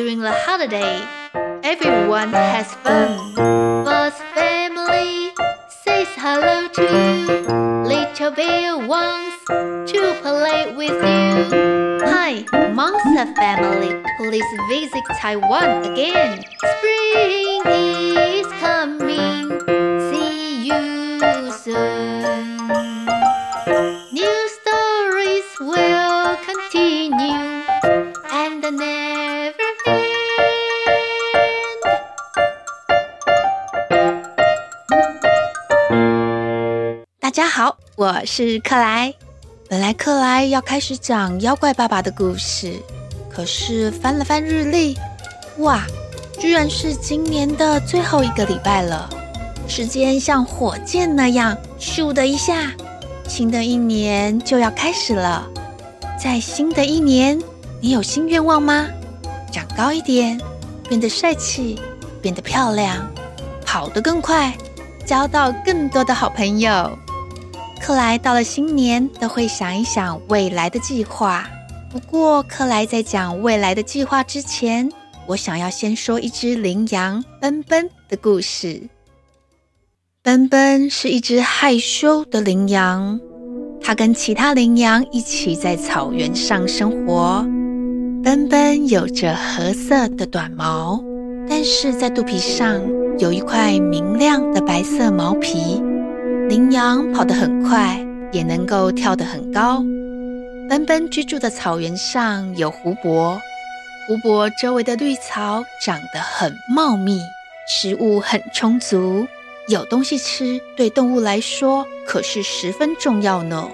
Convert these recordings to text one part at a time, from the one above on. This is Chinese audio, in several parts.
during the holiday. Everyone has fun. Boss family says hello to you. Little bear wants to play with you. Hi, monster family. Please visit Taiwan again. Spring is 我是克莱。本来克莱要开始讲妖怪爸爸的故事，可是翻了翻日历，哇，居然是今年的最后一个礼拜了。时间像火箭那样咻的一下，新的一年就要开始了。在新的一年，你有新愿望吗？长高一点，变得帅气，变得漂亮，跑得更快，交到更多的好朋友。克莱到了新年都会想一想未来的计划。不过，克莱在讲未来的计划之前，我想要先说一只羚羊奔奔的故事。奔奔是一只害羞的羚羊，它跟其他羚羊一起在草原上生活。奔奔有着褐色的短毛，但是在肚皮上有一块明亮的白色毛皮。羚羊跑得很快，也能够跳得很高。奔奔居住的草原上有湖泊，湖泊周围的绿草长得很茂密，食物很充足，有东西吃对动物来说可是十分重要呢。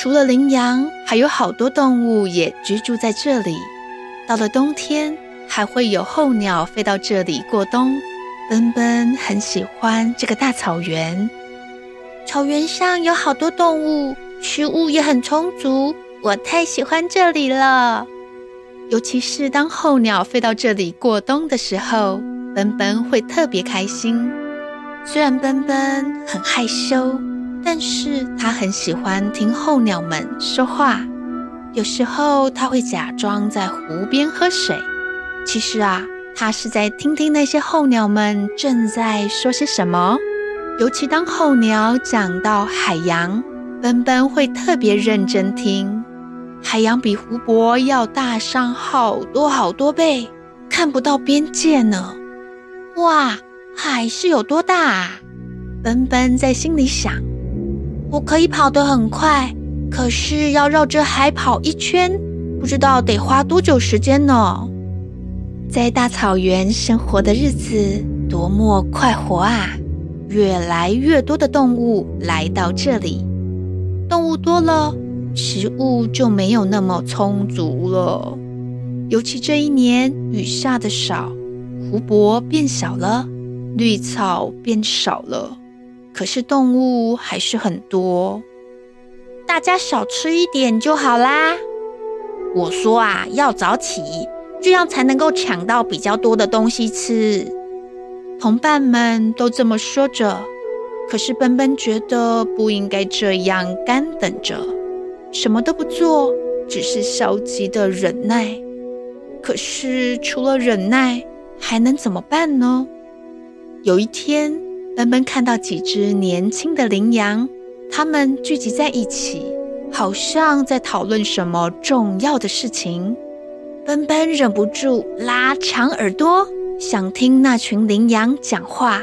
除了羚羊，还有好多动物也居住在这里。到了冬天，还会有候鸟飞到这里过冬。奔奔很喜欢这个大草原。草原上有好多动物，食物也很充足，我太喜欢这里了。尤其是当候鸟飞到这里过冬的时候，奔奔会特别开心。虽然奔奔很害羞，但是他很喜欢听候鸟们说话。有时候他会假装在湖边喝水，其实啊，他是在听听那些候鸟们正在说些什么。尤其当候鸟讲到海洋，奔奔会特别认真听。海洋比湖泊要大上好多好多倍，看不到边界呢。哇，海是有多大啊？奔奔在心里想。我可以跑得很快，可是要绕着海跑一圈，不知道得花多久时间呢。在大草原生活的日子多么快活啊！越来越多的动物来到这里，动物多了，食物就没有那么充足了。尤其这一年雨下的少，湖泊变小了，绿草变少了，可是动物还是很多。大家少吃一点就好啦。我说啊，要早起，这样才能够抢到比较多的东西吃。同伴们都这么说着，可是奔奔觉得不应该这样干等着，什么都不做，只是消极的忍耐。可是除了忍耐，还能怎么办呢？有一天，奔奔看到几只年轻的羚羊，它们聚集在一起，好像在讨论什么重要的事情。奔奔忍不住拉长耳朵。想听那群羚羊讲话，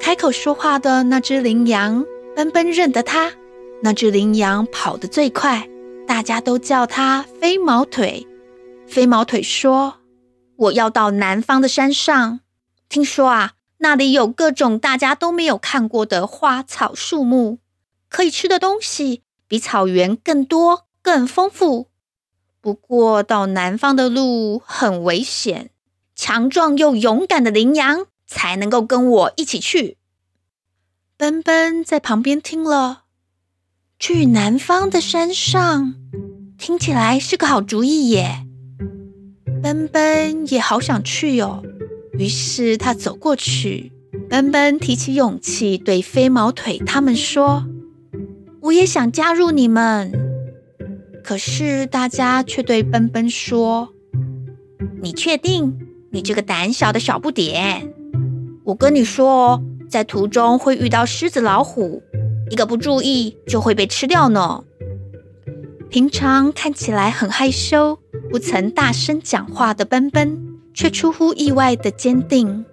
开口说话的那只羚羊，奔奔认得它。那只羚羊跑得最快，大家都叫它飞毛腿。飞毛腿说：“我要到南方的山上，听说啊，那里有各种大家都没有看过的花草树木，可以吃的东西比草原更多、更丰富。不过到南方的路很危险，强壮又勇敢的羚羊才能够跟我一起去。”奔奔在旁边听了。去南方的山上，听起来是个好主意耶。奔奔也好想去哟、哦，于是他走过去。奔奔提起勇气对飞毛腿他们说：“我也想加入你们。”可是大家却对奔奔说：“你确定？你这个胆小的小不点！我跟你说哦，在途中会遇到狮子、老虎。”一个不注意就会被吃掉呢。平常看起来很害羞、不曾大声讲话的奔奔，却出乎意外的坚定。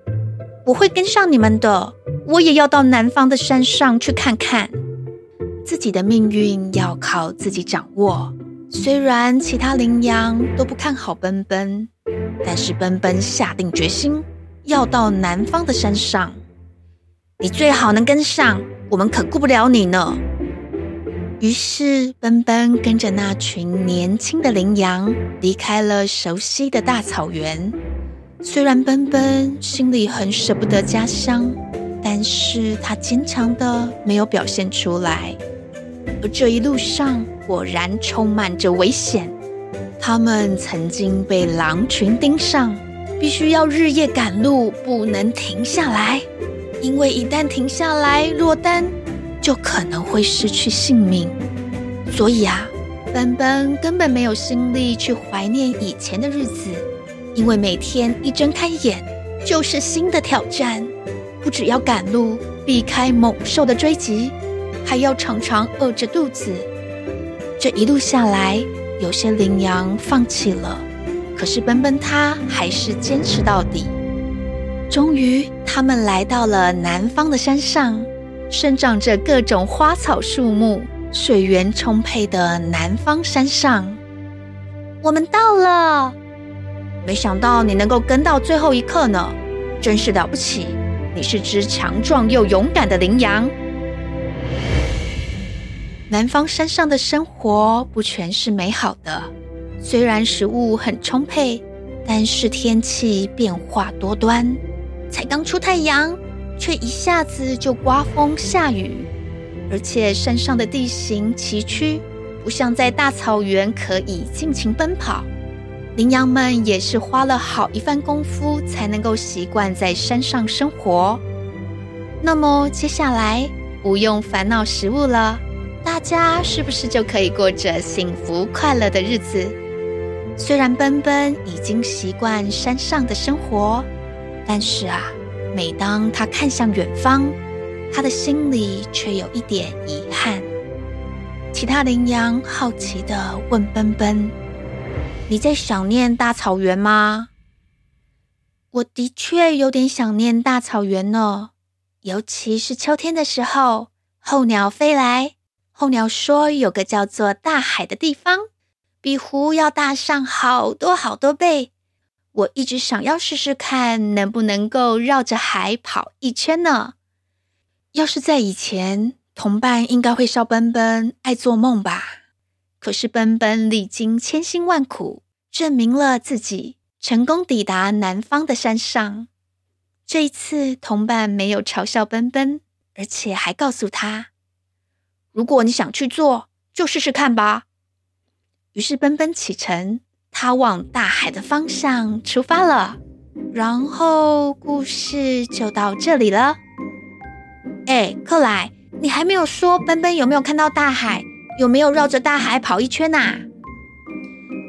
我会跟上你们的，我也要到南方的山上去看看。自己的命运要靠自己掌握。虽然其他羚羊都不看好奔奔，但是奔奔下定决心要到南方的山上。你最好能跟上。我们可顾不了你呢。于是，奔奔跟着那群年轻的羚羊离开了熟悉的大草原。虽然奔奔心里很舍不得家乡，但是他坚强的没有表现出来。而这一路上果然充满着危险。他们曾经被狼群盯上，必须要日夜赶路，不能停下来。因为一旦停下来落单，就可能会失去性命。所以啊，奔奔根本没有心力去怀念以前的日子，因为每天一睁开眼就是新的挑战，不只要赶路避开猛兽的追击，还要常常饿着肚子。这一路下来，有些羚羊放弃了，可是奔奔他还是坚持到底。终于，他们来到了南方的山上，生长着各种花草树木、水源充沛的南方山上。我们到了，没想到你能够跟到最后一刻呢，真是了不起！你是只强壮又勇敢的羚羊。南方山上的生活不全是美好的，虽然食物很充沛，但是天气变化多端。才刚出太阳，却一下子就刮风下雨，而且山上的地形崎岖，不像在大草原可以尽情奔跑。羚羊们也是花了好一番功夫，才能够习惯在山上生活。那么接下来不用烦恼食物了，大家是不是就可以过着幸福快乐的日子？虽然奔奔已经习惯山上的生活。但是啊，每当他看向远方，他的心里却有一点遗憾。其他羚羊好奇地问奔奔：“你在想念大草原吗？”“我的确有点想念大草原呢，尤其是秋天的时候，候鸟飞来。候鸟说，有个叫做大海的地方，比湖要大上好多好多倍。”我一直想要试试看，能不能够绕着海跑一圈呢？要是在以前，同伴应该会笑奔奔爱做梦吧。可是奔奔历经千辛万苦，证明了自己，成功抵达南方的山上。这一次，同伴没有嘲笑奔奔，而且还告诉他：“如果你想去做，就试试看吧。”于是奔奔启程。他往大海的方向出发了，然后故事就到这里了。哎，克莱，你还没有说奔奔有没有看到大海，有没有绕着大海跑一圈呐？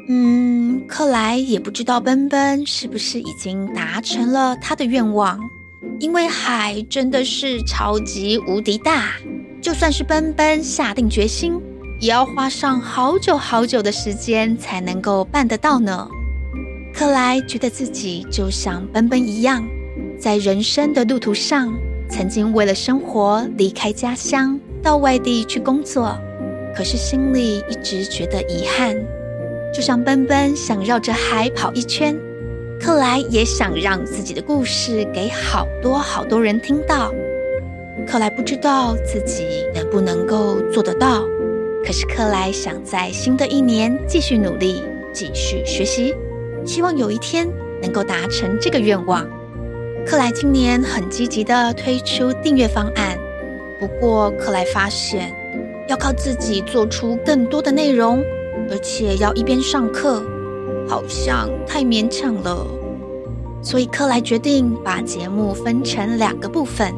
嗯，克莱也不知道奔奔是不是已经达成了他的愿望，因为海真的是超级无敌大，就算是奔奔下定决心。也要花上好久好久的时间才能够办得到呢。克莱觉得自己就像奔奔一样，在人生的路途上曾经为了生活离开家乡，到外地去工作，可是心里一直觉得遗憾，就像奔奔想绕着海跑一圈。克莱也想让自己的故事给好多好多人听到。克莱不知道自己能不能够做得到，可是克莱想在新的一年继续努力，继续学习，希望有一天能够达成这个愿望。克莱今年很积极地推出订阅方案，不过克莱发现要靠自己做出更多的内容，而且要一边上课，好像太勉强了。所以克莱决定把节目分成两个部分。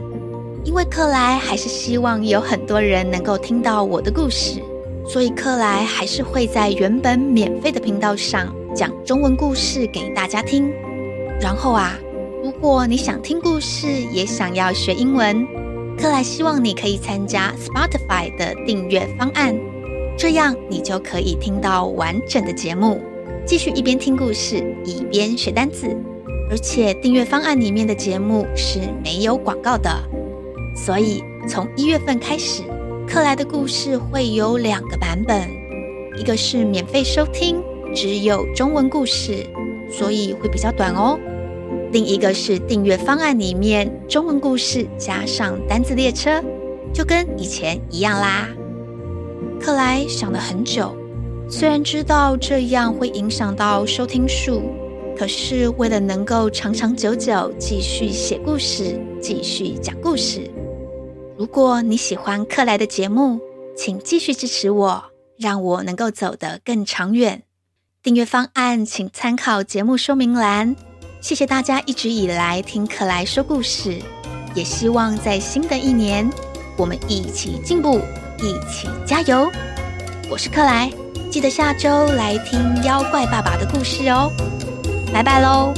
因为克莱还是希望有很多人能够听到我的故事，所以克莱还是会在原本免费的频道上讲中文故事给大家听。然后啊，如果你想听故事，也想要学英文，克莱希望你可以参加 Spotify 的订阅方案，这样你就可以听到完整的节目，继续一边听故事一边学单词。而且订阅方案里面的节目是没有广告的。所以，从一月份开始，克莱的故事会有两个版本，一个是免费收听，只有中文故事，所以会比较短哦；另一个是订阅方案里面中文故事加上单字列车，就跟以前一样啦。克莱想了很久，虽然知道这样会影响到收听数，可是为了能够长长久久继续写故事，继续讲故事。如果你喜欢克莱的节目，请继续支持我，让我能够走得更长远。订阅方案请参考节目说明栏。谢谢大家一直以来听克莱说故事，也希望在新的一年，我们一起进步，一起加油。我是克莱，记得下周来听妖怪爸爸的故事哦。拜拜喽。